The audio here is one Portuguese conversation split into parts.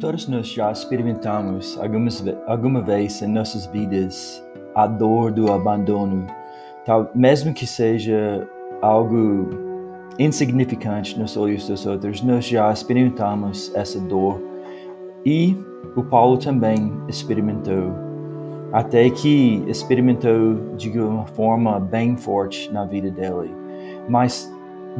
Todos nós já experimentamos algumas, alguma vez em nossas vidas a dor do abandono, tal, mesmo que seja algo insignificante nos olhos dos outros, nós já experimentamos essa dor. E o Paulo também experimentou, até que experimentou de uma forma bem forte na vida dele. Mas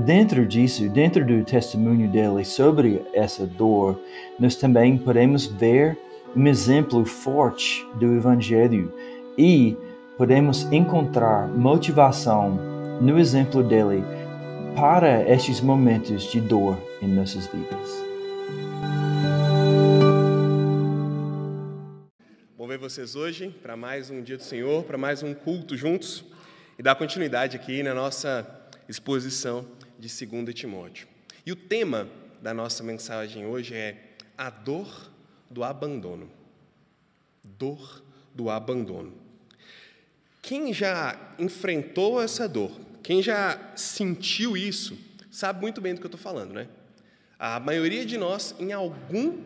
Dentro disso, dentro do testemunho dele sobre essa dor, nós também podemos ver um exemplo forte do Evangelho e podemos encontrar motivação no exemplo dele para estes momentos de dor em nossas vidas. Bom ver vocês hoje para mais um dia do Senhor, para mais um culto juntos e dar continuidade aqui na nossa exposição de 2 Timóteo. E o tema da nossa mensagem hoje é a dor do abandono. Dor do abandono. Quem já enfrentou essa dor, quem já sentiu isso, sabe muito bem do que eu estou falando, né? A maioria de nós, em alguma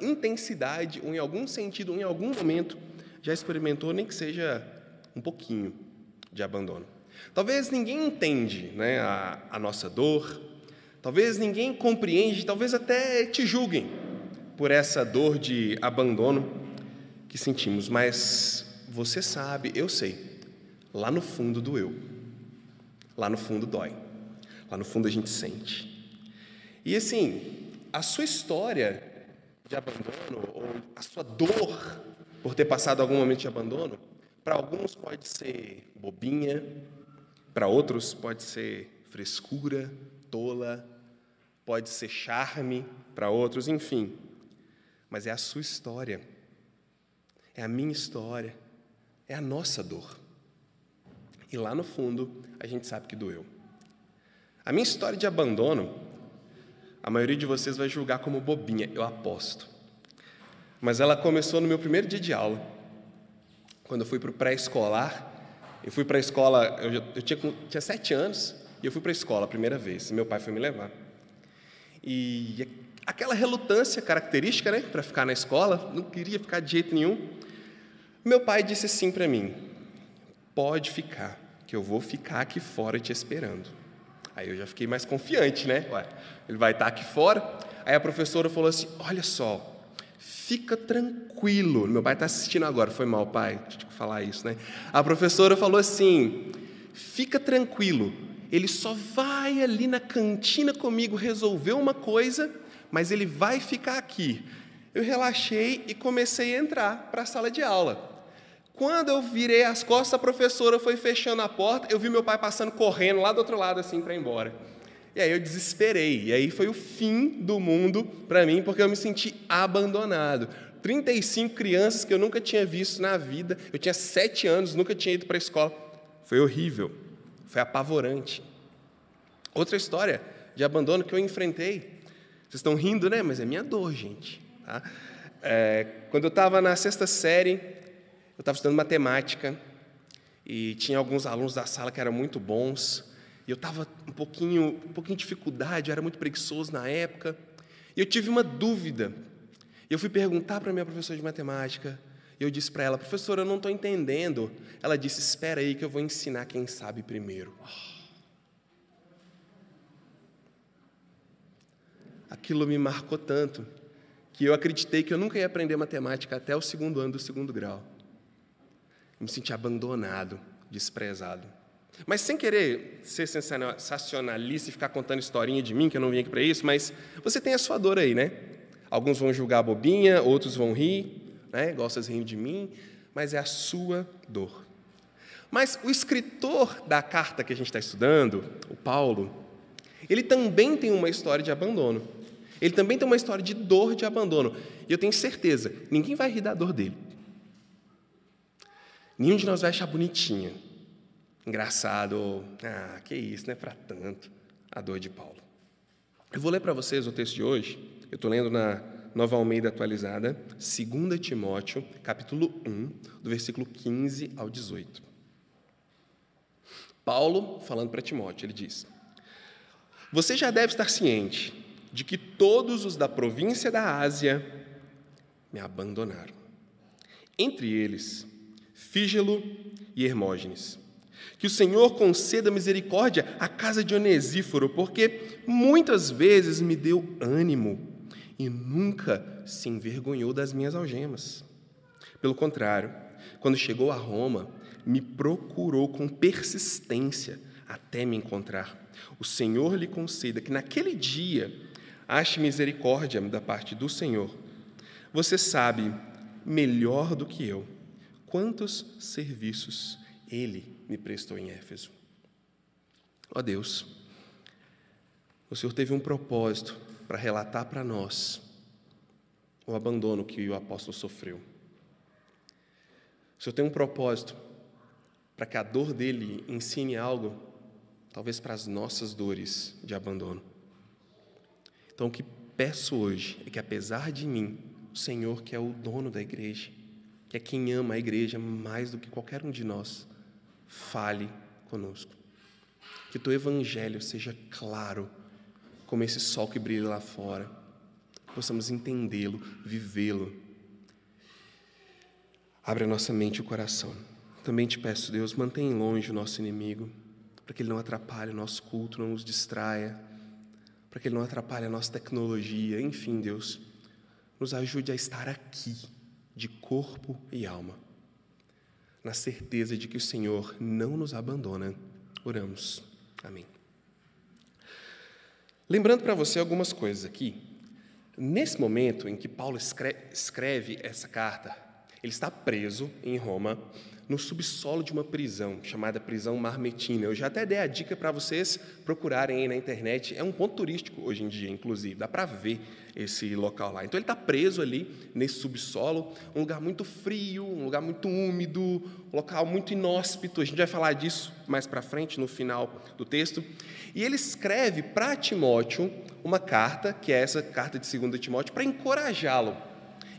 intensidade, ou em algum sentido, ou em algum momento, já experimentou, nem que seja um pouquinho, de abandono. Talvez ninguém entende né, a, a nossa dor, talvez ninguém compreende, talvez até te julguem por essa dor de abandono que sentimos, mas você sabe, eu sei, lá no fundo doeu, lá no fundo dói, lá no fundo a gente sente. E assim, a sua história de abandono, ou a sua dor por ter passado algum momento de abandono, para alguns pode ser bobinha, para outros pode ser frescura, tola, pode ser charme para outros, enfim. Mas é a sua história, é a minha história, é a nossa dor. E lá no fundo, a gente sabe que doeu. A minha história de abandono, a maioria de vocês vai julgar como bobinha, eu aposto. Mas ela começou no meu primeiro dia de aula, quando eu fui para o pré-escolar eu fui para a escola, eu, eu tinha, tinha sete anos, e eu fui para a escola a primeira vez. Meu pai foi me levar. E aquela relutância característica, né, para ficar na escola, não queria ficar de jeito nenhum. Meu pai disse assim para mim: pode ficar, que eu vou ficar aqui fora te esperando. Aí eu já fiquei mais confiante, né? Ué, ele vai estar aqui fora. Aí a professora falou assim: olha só, Fica tranquilo. Meu pai está assistindo agora, foi mal, pai, falar isso, né? A professora falou assim: fica tranquilo, ele só vai ali na cantina comigo resolver uma coisa, mas ele vai ficar aqui. Eu relaxei e comecei a entrar para a sala de aula. Quando eu virei as costas, a professora foi fechando a porta, eu vi meu pai passando correndo lá do outro lado assim para ir embora. E aí eu desesperei. E aí foi o fim do mundo para mim, porque eu me senti abandonado. 35 crianças que eu nunca tinha visto na vida. Eu tinha sete anos, nunca tinha ido para a escola. Foi horrível. Foi apavorante. Outra história de abandono que eu enfrentei. Vocês estão rindo, né? Mas é minha dor, gente. Tá? É, quando eu estava na sexta série, eu estava estudando matemática e tinha alguns alunos da sala que eram muito bons. E eu estava um pouquinho, um pouquinho de dificuldade, eu era muito preguiçoso na época. E eu tive uma dúvida. Eu fui perguntar para minha professora de matemática. E eu disse para ela, professora, eu não estou entendendo. Ela disse, espera aí que eu vou ensinar quem sabe primeiro. Aquilo me marcou tanto que eu acreditei que eu nunca ia aprender matemática até o segundo ano do segundo grau. Eu me senti abandonado, desprezado. Mas sem querer ser sensacionalista e ficar contando historinha de mim, que eu não vim aqui para isso, mas você tem a sua dor aí, né? Alguns vão julgar bobinha, outros vão rir, né? igual vocês rindo de mim, mas é a sua dor. Mas o escritor da carta que a gente está estudando, o Paulo, ele também tem uma história de abandono. Ele também tem uma história de dor de abandono. E eu tenho certeza, ninguém vai rir da dor dele. Nenhum de nós vai achar bonitinha engraçado, ah, que isso, não é para tanto, a dor de Paulo. Eu vou ler para vocês o texto de hoje, eu estou lendo na Nova Almeida atualizada, 2 Timóteo, capítulo 1, do versículo 15 ao 18. Paulo, falando para Timóteo, ele diz: Você já deve estar ciente de que todos os da província da Ásia me abandonaram. Entre eles, Fígelo e Hermógenes. Que o Senhor conceda misericórdia à casa de Onesíforo, porque muitas vezes me deu ânimo e nunca se envergonhou das minhas algemas. Pelo contrário, quando chegou a Roma, me procurou com persistência até me encontrar. O Senhor lhe conceda que naquele dia ache misericórdia da parte do Senhor. Você sabe melhor do que eu quantos serviços ele me prestou em Éfeso. Ó Deus, o Senhor teve um propósito para relatar para nós o abandono que o apóstolo sofreu. O Senhor tem um propósito para que a dor dele ensine algo, talvez para as nossas dores de abandono. Então, o que peço hoje é que, apesar de mim, o Senhor, que é o dono da igreja, que é quem ama a igreja mais do que qualquer um de nós, fale conosco. Que o teu evangelho seja claro, como esse sol que brilha lá fora, possamos entendê-lo, vivê-lo. Abre a nossa mente e o coração. Também te peço, Deus, mantém longe o nosso inimigo, para que ele não atrapalhe o nosso culto, não nos distraia, para que ele não atrapalhe a nossa tecnologia. Enfim, Deus, nos ajude a estar aqui, de corpo e alma, na certeza de que o Senhor não nos abandona. Oramos. Amém. Lembrando para você algumas coisas aqui. Nesse momento em que Paulo escreve essa carta, ele está preso em Roma, no subsolo de uma prisão, chamada prisão Marmetina. Eu já até dei a dica para vocês procurarem aí na internet. É um ponto turístico hoje em dia, inclusive. Dá para ver esse local lá. Então ele está preso ali nesse subsolo, um lugar muito frio, um lugar muito úmido, um local muito inóspito. A gente vai falar disso mais para frente, no final do texto. E ele escreve para Timóteo uma carta, que é essa carta de 2 Timóteo, para encorajá-lo.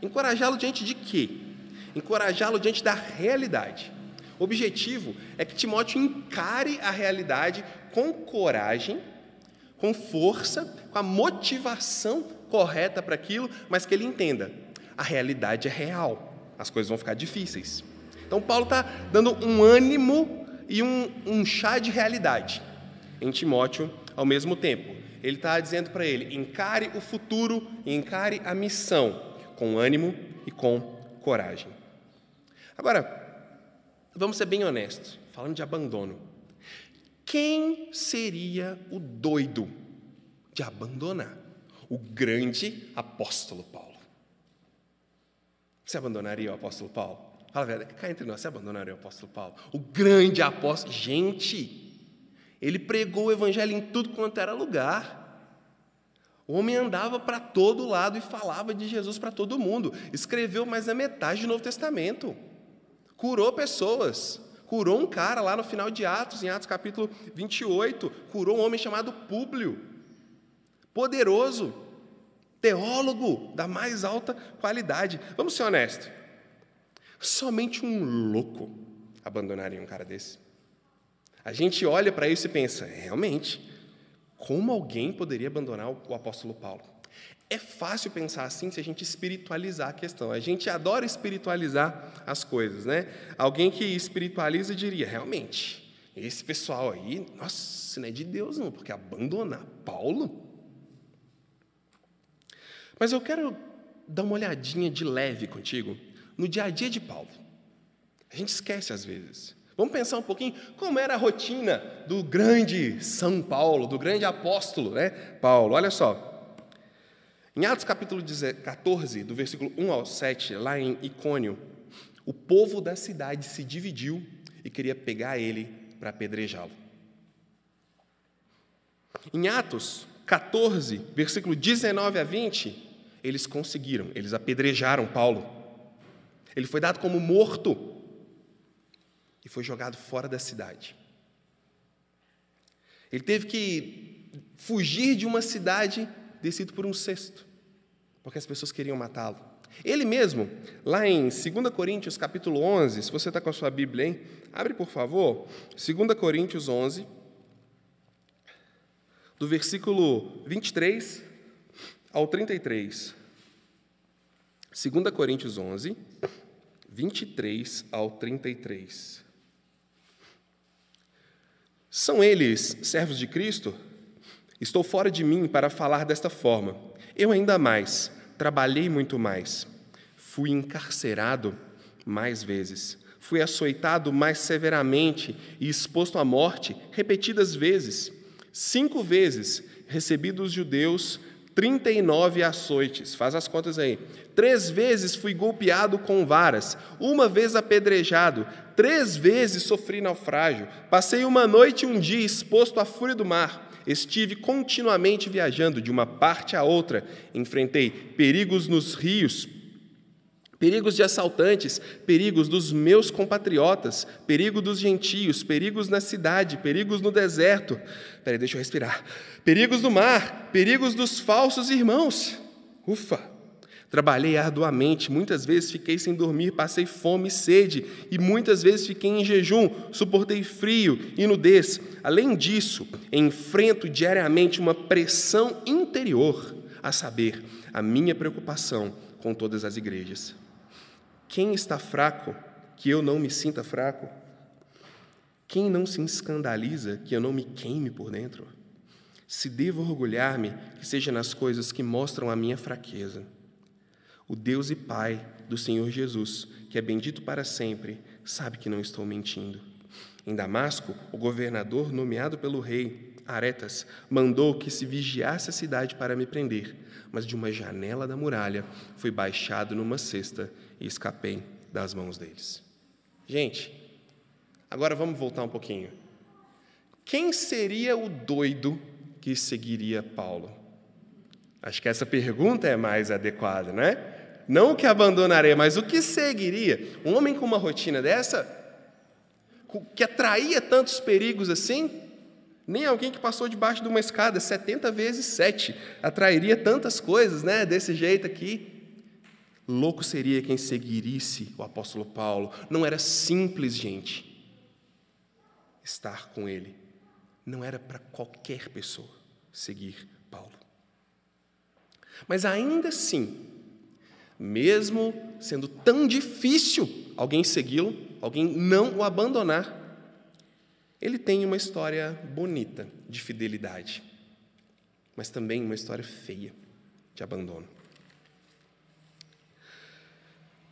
Encorajá-lo diante de quê? Encorajá-lo diante da realidade. O objetivo é que Timóteo encare a realidade com coragem, com força, com a motivação correta para aquilo, mas que ele entenda: a realidade é real, as coisas vão ficar difíceis. Então, Paulo está dando um ânimo e um, um chá de realidade em Timóteo ao mesmo tempo. Ele está dizendo para ele: encare o futuro, encare a missão com ânimo e com coragem. Agora, vamos ser bem honestos, falando de abandono. Quem seria o doido de abandonar? O grande apóstolo Paulo. Você abandonaria o apóstolo Paulo? Fala verdade, cá entre nós, você abandonaria o apóstolo Paulo? O grande apóstolo. Gente, ele pregou o evangelho em tudo quanto era lugar. O homem andava para todo lado e falava de Jesus para todo mundo. Escreveu mais da metade do Novo Testamento curou pessoas. Curou um cara lá no final de Atos, em Atos capítulo 28, curou um homem chamado Públio. Poderoso, teólogo da mais alta qualidade. Vamos ser honestos. Somente um louco abandonaria um cara desse. A gente olha para isso e pensa, realmente, como alguém poderia abandonar o apóstolo Paulo? É fácil pensar assim se a gente espiritualizar a questão. A gente adora espiritualizar as coisas, né? Alguém que espiritualiza diria, realmente, esse pessoal aí, nossa, não é de Deus não, porque abandonar Paulo. Mas eu quero dar uma olhadinha de leve contigo no dia a dia de Paulo. A gente esquece às vezes. Vamos pensar um pouquinho como era a rotina do grande São Paulo, do grande apóstolo, né? Paulo, olha só. Em Atos capítulo 14, do versículo 1 ao 7, lá em Icônio, o povo da cidade se dividiu e queria pegar ele para apedrejá-lo. Em Atos 14, versículo 19 a 20, eles conseguiram, eles apedrejaram Paulo. Ele foi dado como morto e foi jogado fora da cidade. Ele teve que fugir de uma cidade descido por um cesto, porque as pessoas queriam matá-lo. Ele mesmo, lá em 2 Coríntios capítulo 11, se você está com a sua Bíblia, hein? abre por favor, 2 Coríntios 11, do versículo 23 ao 33. 2 Coríntios 11, 23 ao 33. São eles servos de Cristo? Estou fora de mim para falar desta forma. Eu ainda mais, trabalhei muito mais. Fui encarcerado mais vezes. Fui açoitado mais severamente e exposto à morte repetidas vezes. Cinco vezes recebi dos judeus 39 açoites. Faz as contas aí. Três vezes fui golpeado com varas, uma vez apedrejado, três vezes sofri naufrágio. Passei uma noite e um dia exposto à fúria do mar. Estive continuamente viajando de uma parte a outra. Enfrentei perigos nos rios, perigos de assaltantes, perigos dos meus compatriotas, perigo dos gentios, perigos na cidade, perigos no deserto. Peraí, deixa eu respirar. Perigos do mar, perigos dos falsos irmãos. Ufa! Trabalhei arduamente, muitas vezes fiquei sem dormir, passei fome e sede, e muitas vezes fiquei em jejum, suportei frio e nudez. Além disso, enfrento diariamente uma pressão interior, a saber, a minha preocupação com todas as igrejas. Quem está fraco, que eu não me sinta fraco? Quem não se escandaliza, que eu não me queime por dentro? Se devo orgulhar-me, que seja nas coisas que mostram a minha fraqueza. O Deus e Pai do Senhor Jesus, que é bendito para sempre, sabe que não estou mentindo. Em Damasco, o governador, nomeado pelo rei Aretas, mandou que se vigiasse a cidade para me prender, mas de uma janela da muralha fui baixado numa cesta e escapei das mãos deles. Gente, agora vamos voltar um pouquinho. Quem seria o doido que seguiria Paulo? Acho que essa pergunta é mais adequada, né? Não o que abandonaria, mas o que seguiria? Um homem com uma rotina dessa, que atraía tantos perigos assim, nem alguém que passou debaixo de uma escada 70 vezes 7 atrairia tantas coisas, né? Desse jeito aqui. Louco seria quem seguisse o apóstolo Paulo. Não era simples, gente, estar com ele. Não era para qualquer pessoa seguir Paulo. Mas ainda assim, mesmo sendo tão difícil alguém segui-lo, alguém não o abandonar, ele tem uma história bonita de fidelidade, mas também uma história feia de abandono.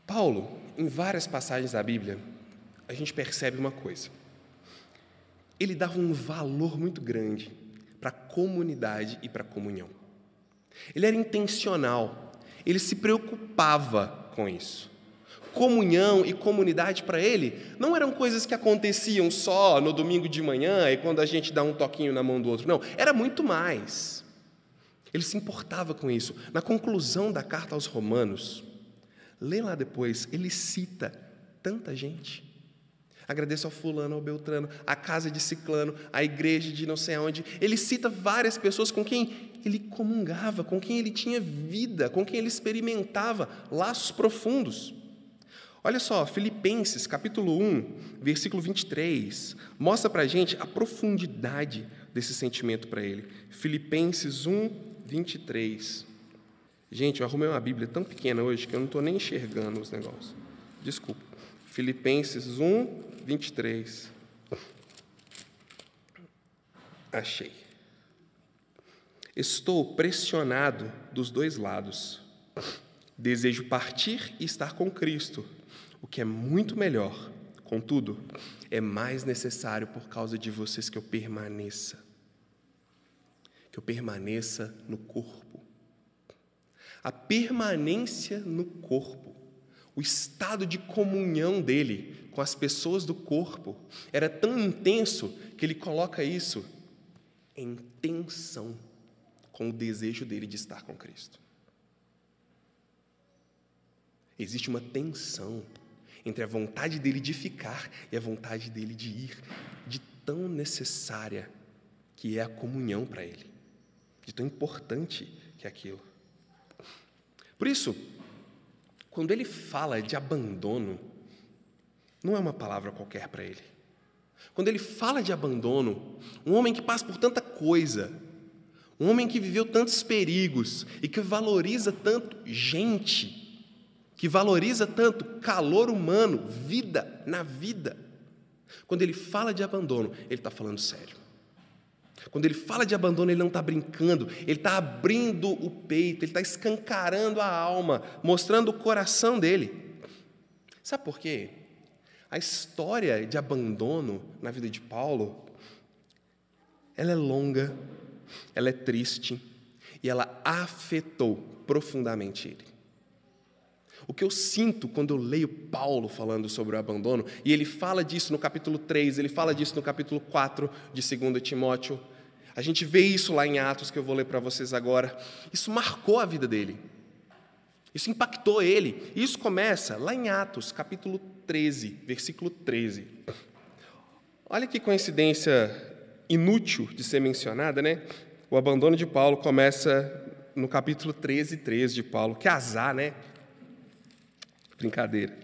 Paulo, em várias passagens da Bíblia, a gente percebe uma coisa. Ele dava um valor muito grande para a comunidade e para a comunhão. Ele era intencional, ele se preocupava com isso. Comunhão e comunidade para ele não eram coisas que aconteciam só no domingo de manhã e quando a gente dá um toquinho na mão do outro, não, era muito mais. Ele se importava com isso. Na conclusão da carta aos Romanos, Lê lá depois, ele cita tanta gente. Agradeço ao fulano, ao Beltrano, a casa de Ciclano, a igreja de não sei aonde. Ele cita várias pessoas com quem ele comungava, com quem ele tinha vida, com quem ele experimentava laços profundos. Olha só, Filipenses capítulo 1, versículo 23, mostra para a gente a profundidade desse sentimento para ele. Filipenses 1, 23. Gente, eu arrumei uma Bíblia tão pequena hoje que eu não estou nem enxergando os negócios. Desculpa. Filipenses 1, 23. Achei. Estou pressionado dos dois lados. Desejo partir e estar com Cristo, o que é muito melhor. Contudo, é mais necessário por causa de vocês que eu permaneça. Que eu permaneça no corpo a permanência no corpo, o estado de comunhão dele com as pessoas do corpo era tão intenso que ele coloca isso em tensão com o desejo dele de estar com Cristo. Existe uma tensão entre a vontade dele de ficar e a vontade dele de ir, de tão necessária que é a comunhão para ele, de tão importante que é aquilo. Por isso, quando ele fala de abandono, não é uma palavra qualquer para ele. Quando ele fala de abandono, um homem que passa por tanta coisa, Um homem que viveu tantos perigos e que valoriza tanto gente, que valoriza tanto calor humano, vida na vida. Quando ele fala de abandono, ele está falando sério. Quando ele fala de abandono, ele não está brincando, ele está abrindo o peito, ele está escancarando a alma, mostrando o coração dele. Sabe por quê? A história de abandono na vida de Paulo, ela é longa, ela é triste e ela afetou profundamente ele. O que eu sinto quando eu leio Paulo falando sobre o abandono, e ele fala disso no capítulo 3, ele fala disso no capítulo 4 de 2 Timóteo, a gente vê isso lá em Atos, que eu vou ler para vocês agora. Isso marcou a vida dele. Isso impactou ele. Isso começa lá em Atos, capítulo 13, versículo 13. Olha que coincidência inútil de ser mencionada, né? O abandono de Paulo começa no capítulo 13, 13 de Paulo. Que azar, né? Brincadeira.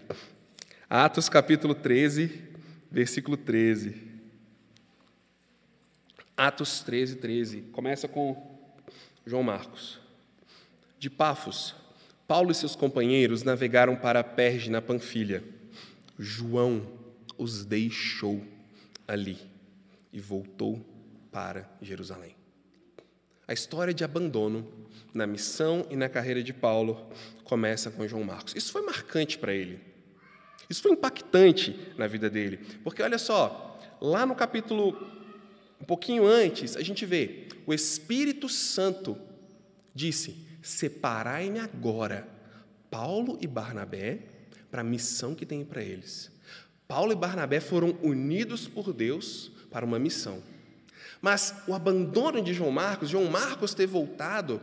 Atos capítulo 13, versículo 13. Atos 13, 13. Começa com João Marcos. De Pafos, Paulo e seus companheiros navegaram para Perge, na Panfilha. João os deixou ali e voltou para Jerusalém. A história de abandono na missão e na carreira de Paulo começa com João Marcos. Isso foi marcante para ele. Isso foi impactante na vida dele. Porque olha só, lá no capítulo, um pouquinho antes, a gente vê: o Espírito Santo disse: Separai-me agora, Paulo e Barnabé, para a missão que tem para eles. Paulo e Barnabé foram unidos por Deus para uma missão. Mas o abandono de João Marcos, João Marcos ter voltado,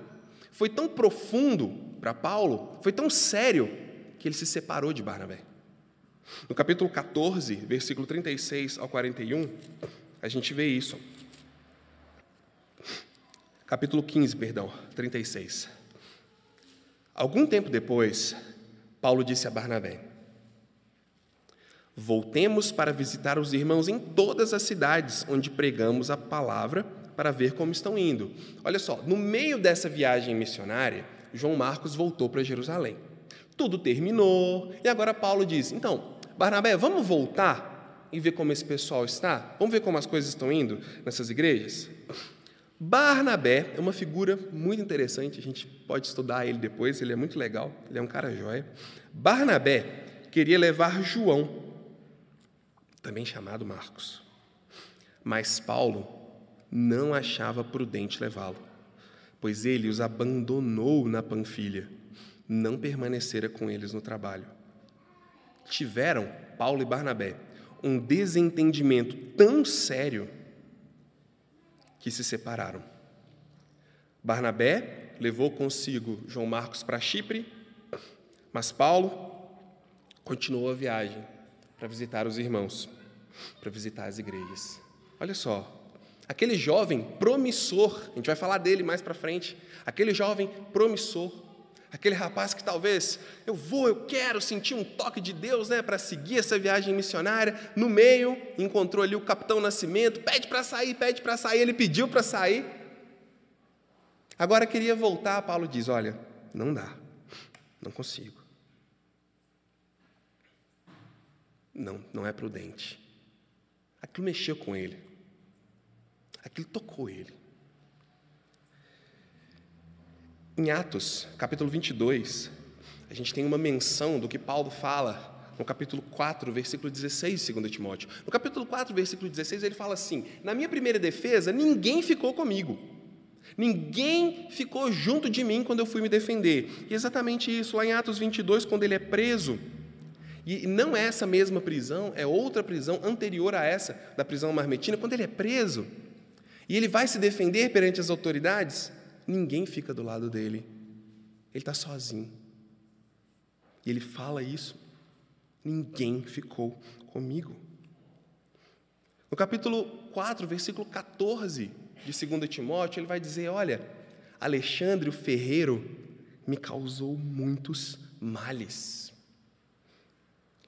foi tão profundo para Paulo, foi tão sério, que ele se separou de Barnabé. No capítulo 14, versículo 36 ao 41, a gente vê isso. Capítulo 15, perdão, 36. Algum tempo depois, Paulo disse a Barnabé: Voltemos para visitar os irmãos em todas as cidades onde pregamos a palavra para ver como estão indo. Olha só, no meio dessa viagem missionária, João Marcos voltou para Jerusalém. Tudo terminou e agora Paulo diz: Então, Barnabé, vamos voltar e ver como esse pessoal está? Vamos ver como as coisas estão indo nessas igrejas? Barnabé é uma figura muito interessante, a gente pode estudar ele depois, ele é muito legal, ele é um cara jóia. Barnabé queria levar João também chamado Marcos. Mas Paulo não achava prudente levá-lo, pois ele os abandonou na Panfilha, não permanecera com eles no trabalho. Tiveram, Paulo e Barnabé, um desentendimento tão sério que se separaram. Barnabé levou consigo João Marcos para Chipre, mas Paulo continuou a viagem para visitar os irmãos, para visitar as igrejas. Olha só, aquele jovem promissor, a gente vai falar dele mais para frente, aquele jovem promissor, aquele rapaz que talvez eu vou, eu quero sentir um toque de Deus, né, para seguir essa viagem missionária. No meio, encontrou ali o capitão Nascimento, pede para sair, pede para sair, ele pediu para sair. Agora queria voltar, Paulo diz: "Olha, não dá. Não consigo. Não, não é prudente. Aquilo mexeu com ele. Aquilo tocou ele. Em Atos, capítulo 22, a gente tem uma menção do que Paulo fala no capítulo 4, versículo 16 de 2 Timóteo. No capítulo 4, versículo 16, ele fala assim: Na minha primeira defesa, ninguém ficou comigo. Ninguém ficou junto de mim quando eu fui me defender. E exatamente isso, lá em Atos 22, quando ele é preso, e não é essa mesma prisão, é outra prisão anterior a essa, da prisão marmetina, quando ele é preso. E ele vai se defender perante as autoridades, ninguém fica do lado dele. Ele está sozinho. E ele fala isso. Ninguém ficou comigo. No capítulo 4, versículo 14 de 2 Timóteo, ele vai dizer: Olha, Alexandre o ferreiro me causou muitos males.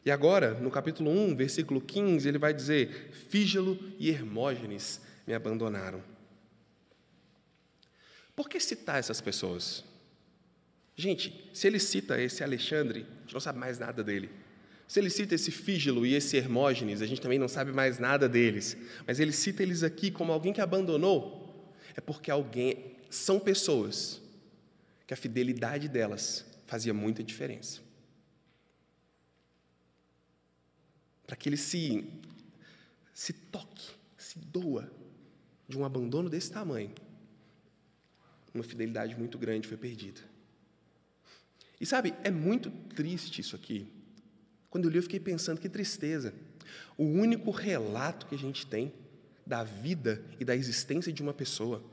E agora, no capítulo 1, versículo 15, ele vai dizer: Fígelo e Hermógenes me abandonaram. Por que citar essas pessoas? Gente, se ele cita esse Alexandre, a gente não sabe mais nada dele. Se ele cita esse Fígilo e esse Hermógenes, a gente também não sabe mais nada deles. Mas ele cita eles aqui como alguém que abandonou, é porque alguém são pessoas que a fidelidade delas fazia muita diferença. Para que ele se se toque, se doa de um abandono desse tamanho, uma fidelidade muito grande foi perdida. E sabe, é muito triste isso aqui. Quando eu li, eu fiquei pensando que tristeza. O único relato que a gente tem da vida e da existência de uma pessoa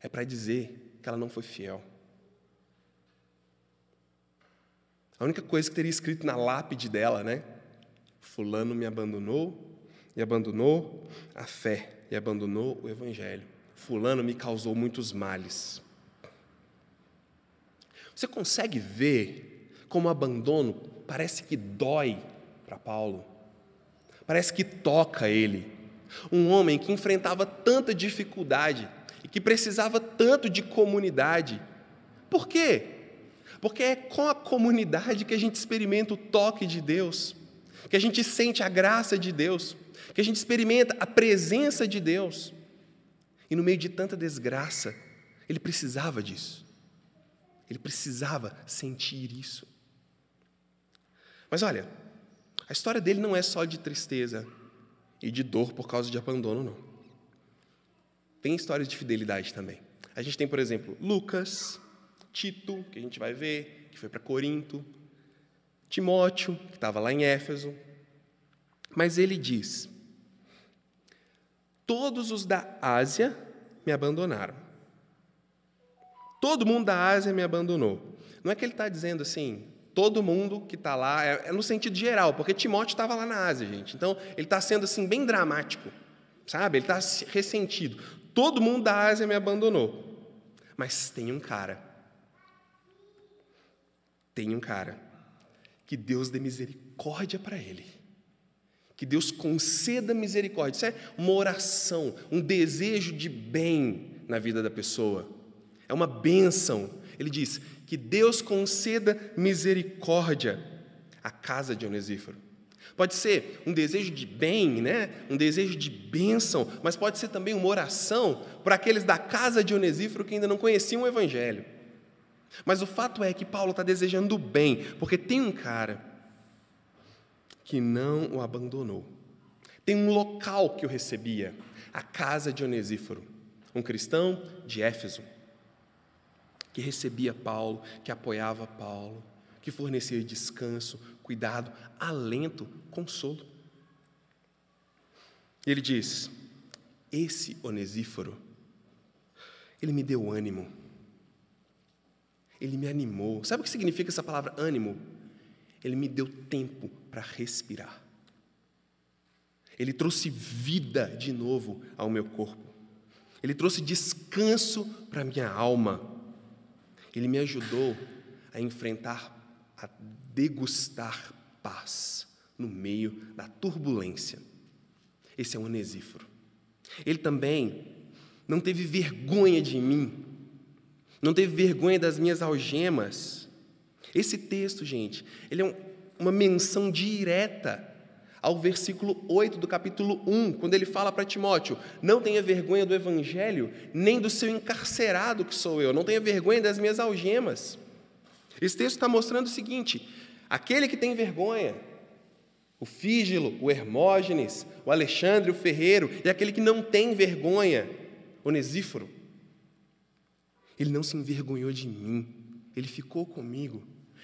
é para dizer que ela não foi fiel. A única coisa que teria escrito na lápide dela, né? Fulano me abandonou e abandonou a fé e abandonou o evangelho. Fulano me causou muitos males. Você consegue ver como o abandono parece que dói para Paulo? Parece que toca ele. Um homem que enfrentava tanta dificuldade e que precisava tanto de comunidade. Por quê? Porque é com a comunidade que a gente experimenta o toque de Deus, que a gente sente a graça de Deus que a gente experimenta a presença de Deus. E no meio de tanta desgraça, ele precisava disso. Ele precisava sentir isso. Mas olha, a história dele não é só de tristeza e de dor por causa de abandono, não. Tem histórias de fidelidade também. A gente tem, por exemplo, Lucas, Tito, que a gente vai ver, que foi para Corinto, Timóteo, que estava lá em Éfeso. Mas ele diz: Todos os da Ásia me abandonaram. Todo mundo da Ásia me abandonou. Não é que ele está dizendo assim, todo mundo que está lá, é, é, no sentido geral, porque Timóteo estava lá na Ásia, gente. Então, ele está sendo assim, bem dramático, sabe? Ele está ressentido. Todo mundo da Ásia me abandonou. Mas tem um cara, tem um cara, que Deus dê misericórdia para ele. Que Deus conceda misericórdia. Isso é uma oração, um desejo de bem na vida da pessoa. É uma bênção. Ele diz: que Deus conceda misericórdia à casa de Onesíforo. Pode ser um desejo de bem, né? um desejo de bênção, mas pode ser também uma oração para aqueles da casa de Onesíforo que ainda não conheciam o Evangelho. Mas o fato é que Paulo está desejando bem, porque tem um cara que não o abandonou. Tem um local que eu recebia, a casa de Onesíforo, um cristão de Éfeso, que recebia Paulo, que apoiava Paulo, que fornecia descanso, cuidado, alento, consolo. E ele diz: Esse Onesíforo, ele me deu ânimo, ele me animou. Sabe o que significa essa palavra ânimo? Ele me deu tempo para respirar. Ele trouxe vida de novo ao meu corpo. Ele trouxe descanso para a minha alma. Ele me ajudou a enfrentar, a degustar paz no meio da turbulência. Esse é o Onesíforo. Ele também não teve vergonha de mim, não teve vergonha das minhas algemas esse texto, gente, ele é um, uma menção direta ao versículo 8 do capítulo 1, quando ele fala para Timóteo: Não tenha vergonha do evangelho, nem do seu encarcerado que sou eu, não tenha vergonha das minhas algemas. Esse texto está mostrando o seguinte: aquele que tem vergonha, o Fígilo, o Hermógenes, o Alexandre, o Ferreiro, e aquele que não tem vergonha, Onesíforo, ele não se envergonhou de mim, ele ficou comigo.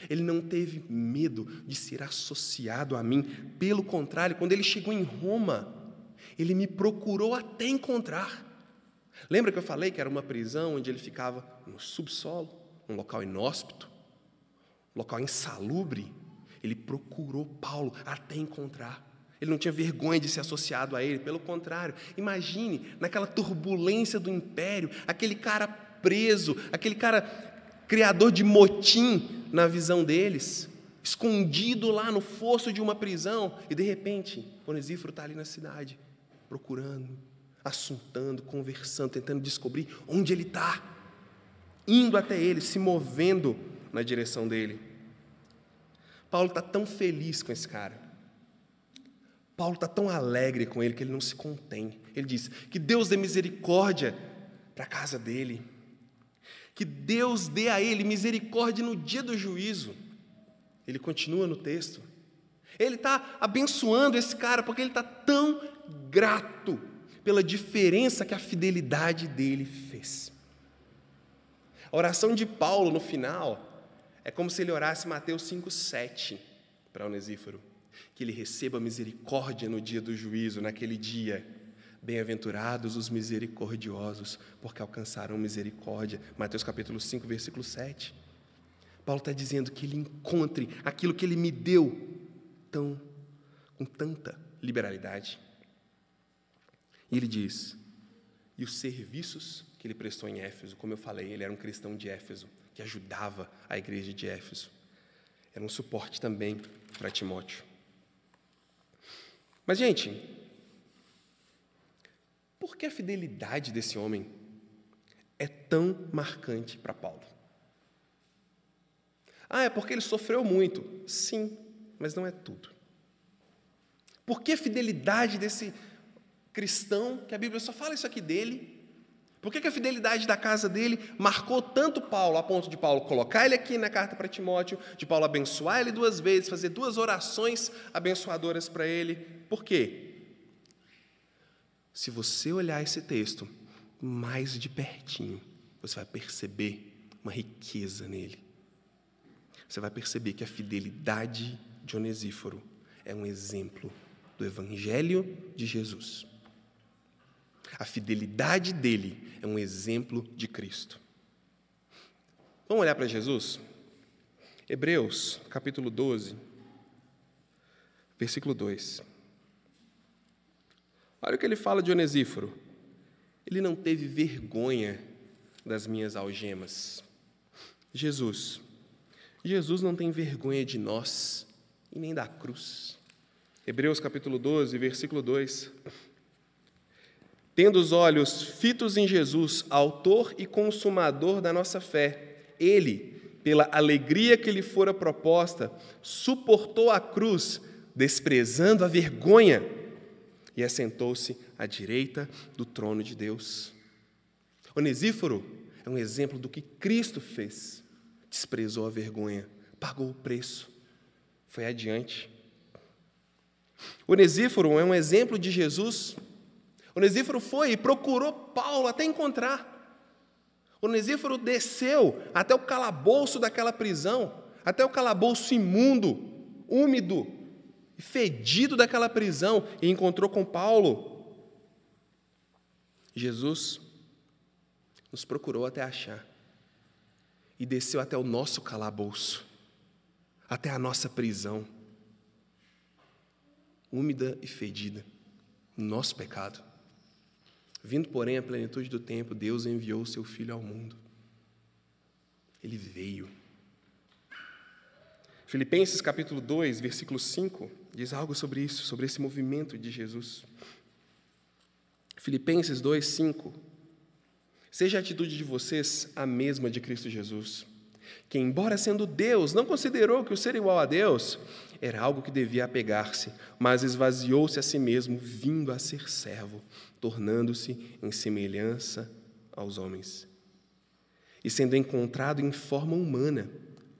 Ele não teve medo de ser associado a mim. Pelo contrário, quando ele chegou em Roma, ele me procurou até encontrar. Lembra que eu falei que era uma prisão onde ele ficava no subsolo, um local inóspito, um local insalubre? Ele procurou Paulo até encontrar. Ele não tinha vergonha de ser associado a ele, pelo contrário. Imagine naquela turbulência do império, aquele cara preso, aquele cara criador de motim na visão deles, escondido lá no fosso de uma prisão, e de repente, Onesíforo está ali na cidade, procurando, assuntando, conversando, tentando descobrir onde ele está. indo até ele, se movendo na direção dele. Paulo está tão feliz com esse cara. Paulo está tão alegre com ele que ele não se contém. Ele diz: Que Deus dê misericórdia para a casa dele. Que Deus dê a ele misericórdia no dia do juízo. Ele continua no texto. Ele está abençoando esse cara porque ele está tão grato pela diferença que a fidelidade dele fez. A oração de Paulo no final é como se ele orasse Mateus 5,7 para Onesíforo, que ele receba misericórdia no dia do juízo, naquele dia. Bem-aventurados os misericordiosos, porque alcançarão misericórdia. Mateus capítulo 5, versículo 7. Paulo está dizendo que ele encontre aquilo que ele me deu tão, com tanta liberalidade. E ele diz: e os serviços que ele prestou em Éfeso, como eu falei, ele era um cristão de Éfeso, que ajudava a igreja de Éfeso. Era um suporte também para Timóteo. Mas, gente, por que a fidelidade desse homem é tão marcante para Paulo? Ah, é porque ele sofreu muito. Sim, mas não é tudo. Por que a fidelidade desse cristão, que a Bíblia só fala isso aqui dele, por que, a fidelidade da casa dele marcou tanto Paulo, a ponto de Paulo colocar ele aqui na carta para Timóteo, de Paulo abençoar ele duas vezes, fazer duas orações abençoadoras para ele? Por quê? Se você olhar esse texto mais de pertinho, você vai perceber uma riqueza nele. Você vai perceber que a fidelidade de Onesíforo é um exemplo do Evangelho de Jesus. A fidelidade dele é um exemplo de Cristo. Vamos olhar para Jesus? Hebreus, capítulo 12, versículo 2. Olha o que ele fala de Onesíforo. Ele não teve vergonha das minhas algemas. Jesus. Jesus não tem vergonha de nós e nem da cruz. Hebreus capítulo 12, versículo 2. Tendo os olhos fitos em Jesus, autor e consumador da nossa fé, ele, pela alegria que lhe fora proposta, suportou a cruz, desprezando a vergonha, e assentou-se à direita do trono de Deus. Onesíforo é um exemplo do que Cristo fez. Desprezou a vergonha, pagou o preço, foi adiante. Onesíforo é um exemplo de Jesus Onesíforo foi e procurou Paulo até encontrar. Onesíforo desceu até o calabouço daquela prisão, até o calabouço imundo, úmido fedido daquela prisão e encontrou com Paulo. Jesus nos procurou até achar e desceu até o nosso calabouço, até a nossa prisão, úmida e fedida, nosso pecado. Vindo, porém, à plenitude do tempo, Deus enviou o seu Filho ao mundo. Ele veio. Filipenses capítulo 2, versículo 5, diz algo sobre isso, sobre esse movimento de Jesus. Filipenses 2, 5. Seja a atitude de vocês a mesma de Cristo Jesus, que, embora sendo Deus, não considerou que o ser igual a Deus era algo que devia apegar-se, mas esvaziou-se a si mesmo, vindo a ser servo, tornando-se em semelhança aos homens. E sendo encontrado em forma humana,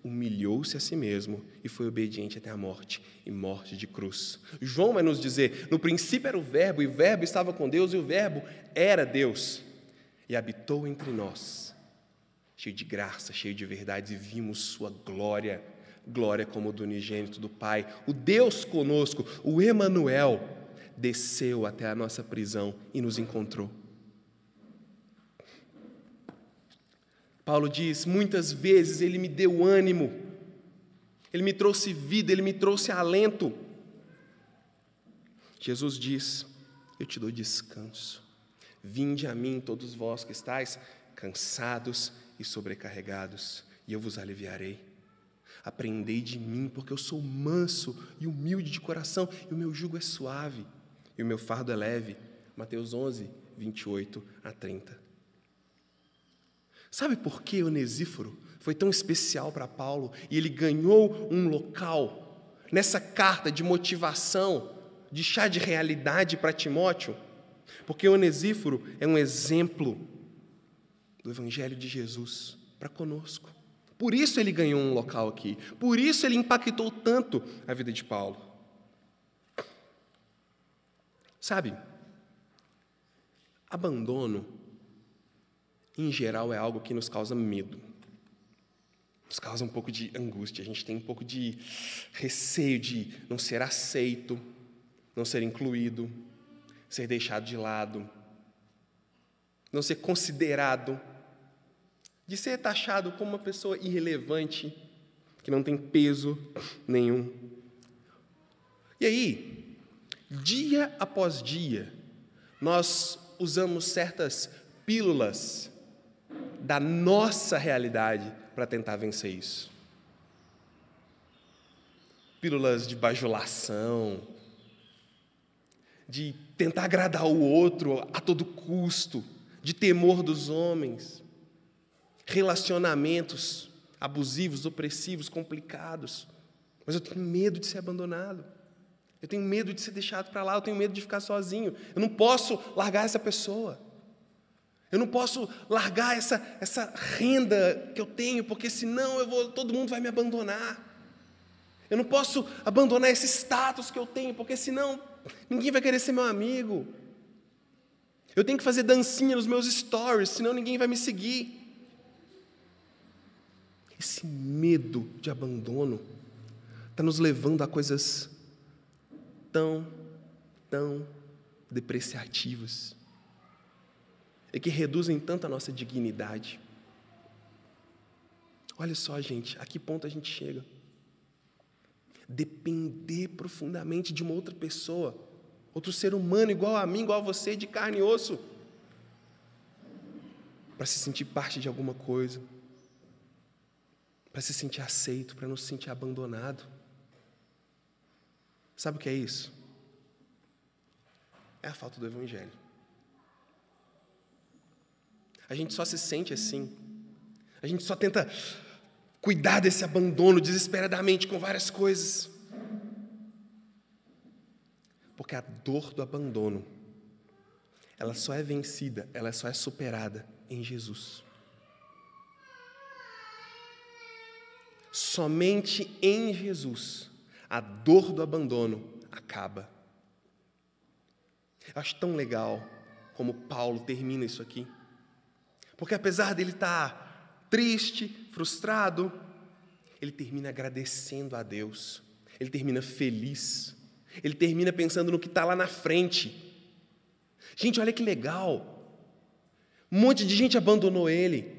humilhou-se a si mesmo e foi obediente até a morte e morte de cruz. João vai nos dizer: no princípio era o Verbo, e o Verbo estava com Deus, e o Verbo era Deus, e habitou entre nós, cheio de graça, cheio de verdade, e vimos Sua glória glória como do unigênito do Pai. O Deus conosco, o Emanuel, desceu até a nossa prisão e nos encontrou. Paulo diz: muitas vezes ele me deu ânimo, ele me trouxe vida, ele me trouxe alento. Jesus diz: Eu te dou descanso. Vinde a mim, todos vós que estáis cansados e sobrecarregados, e eu vos aliviarei. Aprendei de mim, porque eu sou manso e humilde de coração, e o meu jugo é suave, e o meu fardo é leve. Mateus 11, 28 a 30. Sabe por que Onesíforo foi tão especial para Paulo e ele ganhou um local nessa carta de motivação, de chá de realidade para Timóteo? Porque Onesíforo é um exemplo do Evangelho de Jesus para conosco. Por isso ele ganhou um local aqui. Por isso ele impactou tanto a vida de Paulo. Sabe, abandono, em geral, é algo que nos causa medo. Nos causa um pouco de angústia. A gente tem um pouco de receio de não ser aceito, não ser incluído, ser deixado de lado, não ser considerado de ser taxado como uma pessoa irrelevante, que não tem peso nenhum. E aí, dia após dia, nós usamos certas pílulas da nossa realidade para tentar vencer isso. Pílulas de bajulação, de tentar agradar o outro a todo custo, de temor dos homens relacionamentos abusivos, opressivos, complicados. Mas eu tenho medo de ser abandonado. Eu tenho medo de ser deixado para lá, eu tenho medo de ficar sozinho. Eu não posso largar essa pessoa. Eu não posso largar essa, essa renda que eu tenho, porque senão eu vou, todo mundo vai me abandonar. Eu não posso abandonar esse status que eu tenho, porque senão ninguém vai querer ser meu amigo. Eu tenho que fazer dancinha nos meus stories, senão ninguém vai me seguir. Esse medo de abandono está nos levando a coisas tão, tão depreciativas e que reduzem tanto a nossa dignidade. Olha só, gente, a que ponto a gente chega? Depender profundamente de uma outra pessoa, outro ser humano igual a mim, igual a você, de carne e osso, para se sentir parte de alguma coisa para se sentir aceito, para não se sentir abandonado. Sabe o que é isso? É a falta do Evangelho. A gente só se sente assim. A gente só tenta cuidar desse abandono desesperadamente com várias coisas. Porque a dor do abandono, ela só é vencida, ela só é superada em Jesus. Somente em Jesus a dor do abandono acaba. Eu acho tão legal como Paulo termina isso aqui. Porque apesar dele estar triste, frustrado, ele termina agradecendo a Deus. Ele termina feliz. Ele termina pensando no que está lá na frente. Gente, olha que legal. Um monte de gente abandonou ele.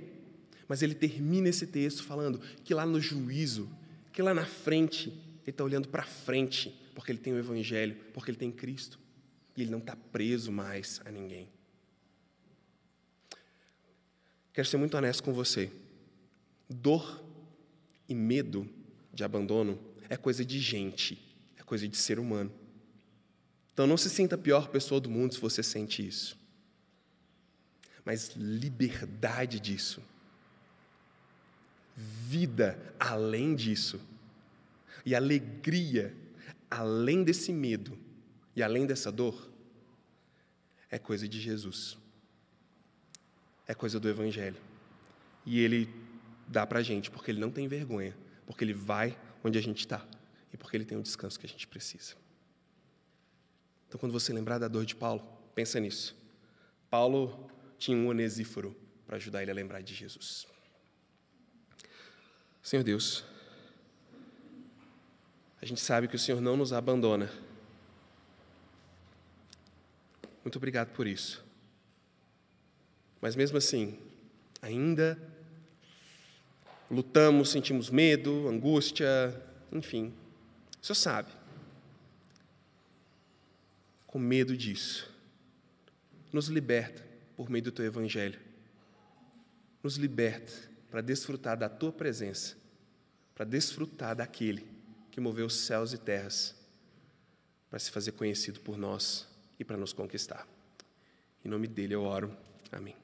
Mas ele termina esse texto falando que lá no juízo, que lá na frente, ele está olhando para frente, porque ele tem o Evangelho, porque ele tem Cristo. E ele não está preso mais a ninguém. Quero ser muito honesto com você. Dor e medo de abandono é coisa de gente, é coisa de ser humano. Então não se sinta a pior pessoa do mundo se você sente isso. Mas liberdade disso vida além disso, e alegria além desse medo e além dessa dor, é coisa de Jesus, é coisa do Evangelho. E Ele dá para a gente, porque Ele não tem vergonha, porque Ele vai onde a gente está e porque Ele tem o descanso que a gente precisa. Então, quando você lembrar da dor de Paulo, pensa nisso. Paulo tinha um onesíforo para ajudar ele a lembrar de Jesus. Senhor Deus, a gente sabe que o Senhor não nos abandona. Muito obrigado por isso. Mas mesmo assim, ainda lutamos, sentimos medo, angústia, enfim. O Senhor sabe. Com medo disso, nos liberta por meio do Teu Evangelho. Nos liberta para desfrutar da tua presença, para desfrutar daquele que moveu os céus e terras para se fazer conhecido por nós e para nos conquistar. Em nome dele eu oro. Amém.